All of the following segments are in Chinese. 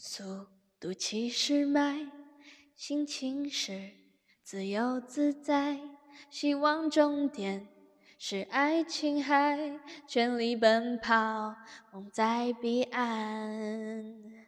速度七十迈，心情是自由自在，希望终点是爱琴海，全力奔跑，梦在彼岸。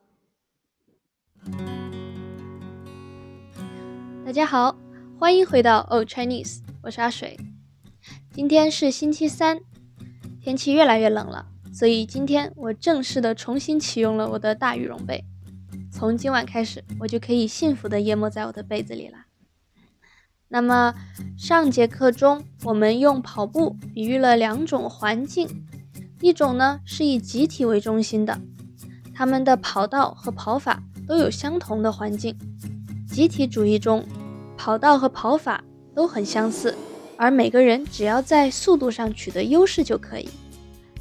大家好，欢迎回到 Old Chinese，我是阿水。今天是星期三，天气越来越冷了，所以今天我正式的重新启用了我的大羽绒被。从今晚开始，我就可以幸福的淹没在我的被子里了。那么上节课中，我们用跑步比喻了两种环境，一种呢是以集体为中心的，他们的跑道和跑法都有相同的环境。集体主义中。跑道和跑法都很相似，而每个人只要在速度上取得优势就可以。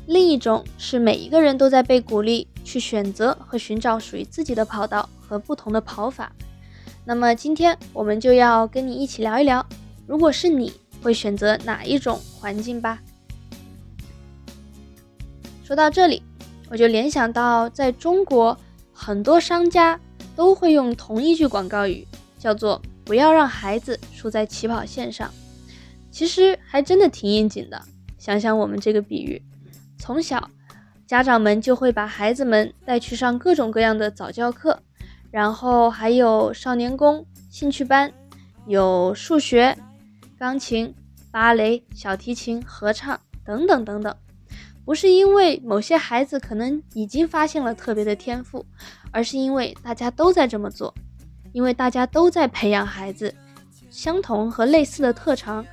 另一种是每一个人都在被鼓励去选择和寻找属于自己的跑道和不同的跑法。那么今天我们就要跟你一起聊一聊，如果是你会选择哪一种环境吧。说到这里，我就联想到在中国很多商家都会用同一句广告语，叫做。不要让孩子输在起跑线上，其实还真的挺应景的。想想我们这个比喻，从小家长们就会把孩子们带去上各种各样的早教课，然后还有少年宫、兴趣班，有数学、钢琴、芭蕾、小提琴、合唱等等等等。不是因为某些孩子可能已经发现了特别的天赋，而是因为大家都在这么做。因为大家都在培养孩子相同和类似的特长，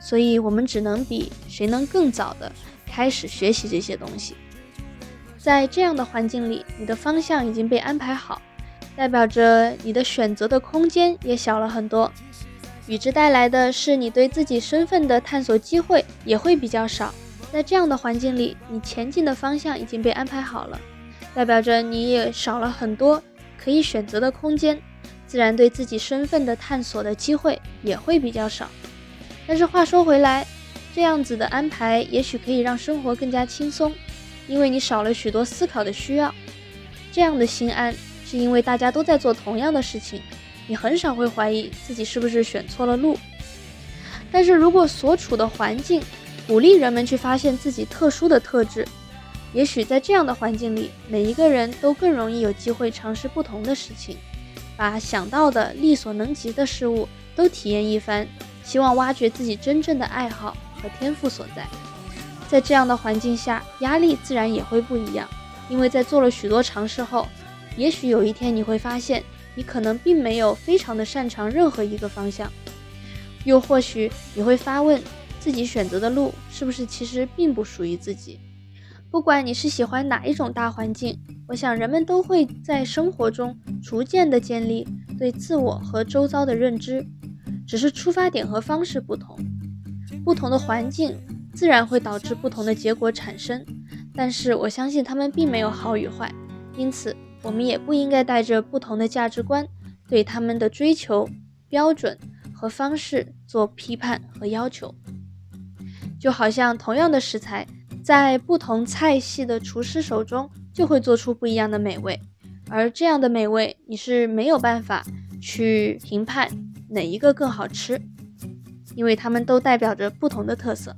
所以我们只能比谁能更早的开始学习这些东西。在这样的环境里，你的方向已经被安排好，代表着你的选择的空间也小了很多。与之带来的是你对自己身份的探索机会也会比较少。在这样的环境里，你前进的方向已经被安排好了，代表着你也少了很多可以选择的空间。自然对自己身份的探索的机会也会比较少，但是话说回来，这样子的安排也许可以让生活更加轻松，因为你少了许多思考的需要。这样的心安是因为大家都在做同样的事情，你很少会怀疑自己是不是选错了路。但是如果所处的环境鼓励人们去发现自己特殊的特质，也许在这样的环境里，每一个人都更容易有机会尝试不同的事情。把想到的力所能及的事物都体验一番，希望挖掘自己真正的爱好和天赋所在。在这样的环境下，压力自然也会不一样，因为在做了许多尝试后，也许有一天你会发现，你可能并没有非常的擅长任何一个方向，又或许你会发问，自己选择的路是不是其实并不属于自己。不管你是喜欢哪一种大环境，我想人们都会在生活中逐渐的建立对自我和周遭的认知，只是出发点和方式不同。不同的环境自然会导致不同的结果产生，但是我相信他们并没有好与坏，因此我们也不应该带着不同的价值观对他们的追求标准和方式做批判和要求。就好像同样的食材。在不同菜系的厨师手中，就会做出不一样的美味，而这样的美味，你是没有办法去评判哪一个更好吃，因为它们都代表着不同的特色。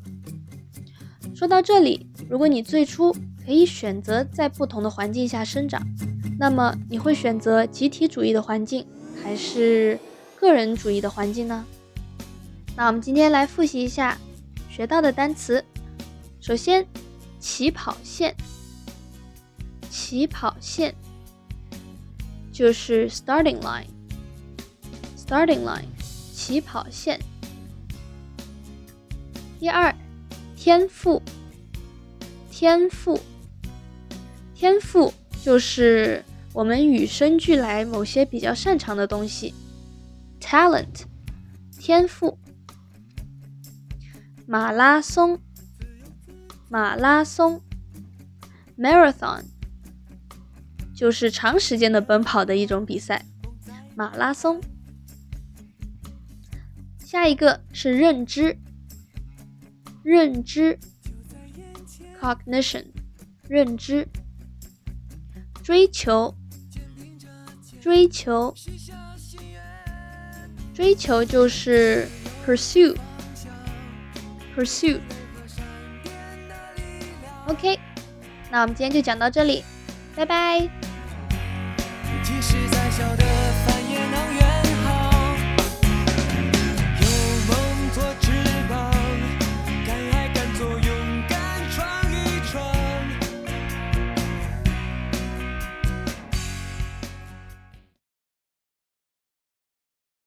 说到这里，如果你最初可以选择在不同的环境下生长，那么你会选择集体主义的环境，还是个人主义的环境呢？那我们今天来复习一下学到的单词。首先，起跑线，起跑线就是 starting line，starting line，起跑线。第二，天赋，天赋，天赋就是我们与生俱来某些比较擅长的东西，talent，天赋。马拉松，马拉松，marathon，就是长时间的奔跑的一种比赛，马拉松。下一个是认知，认知，cognition，认知，追求。追求，追求就是 pursue，pursue。OK，那我们今天就讲到这里，拜拜。即使再小的帆也能远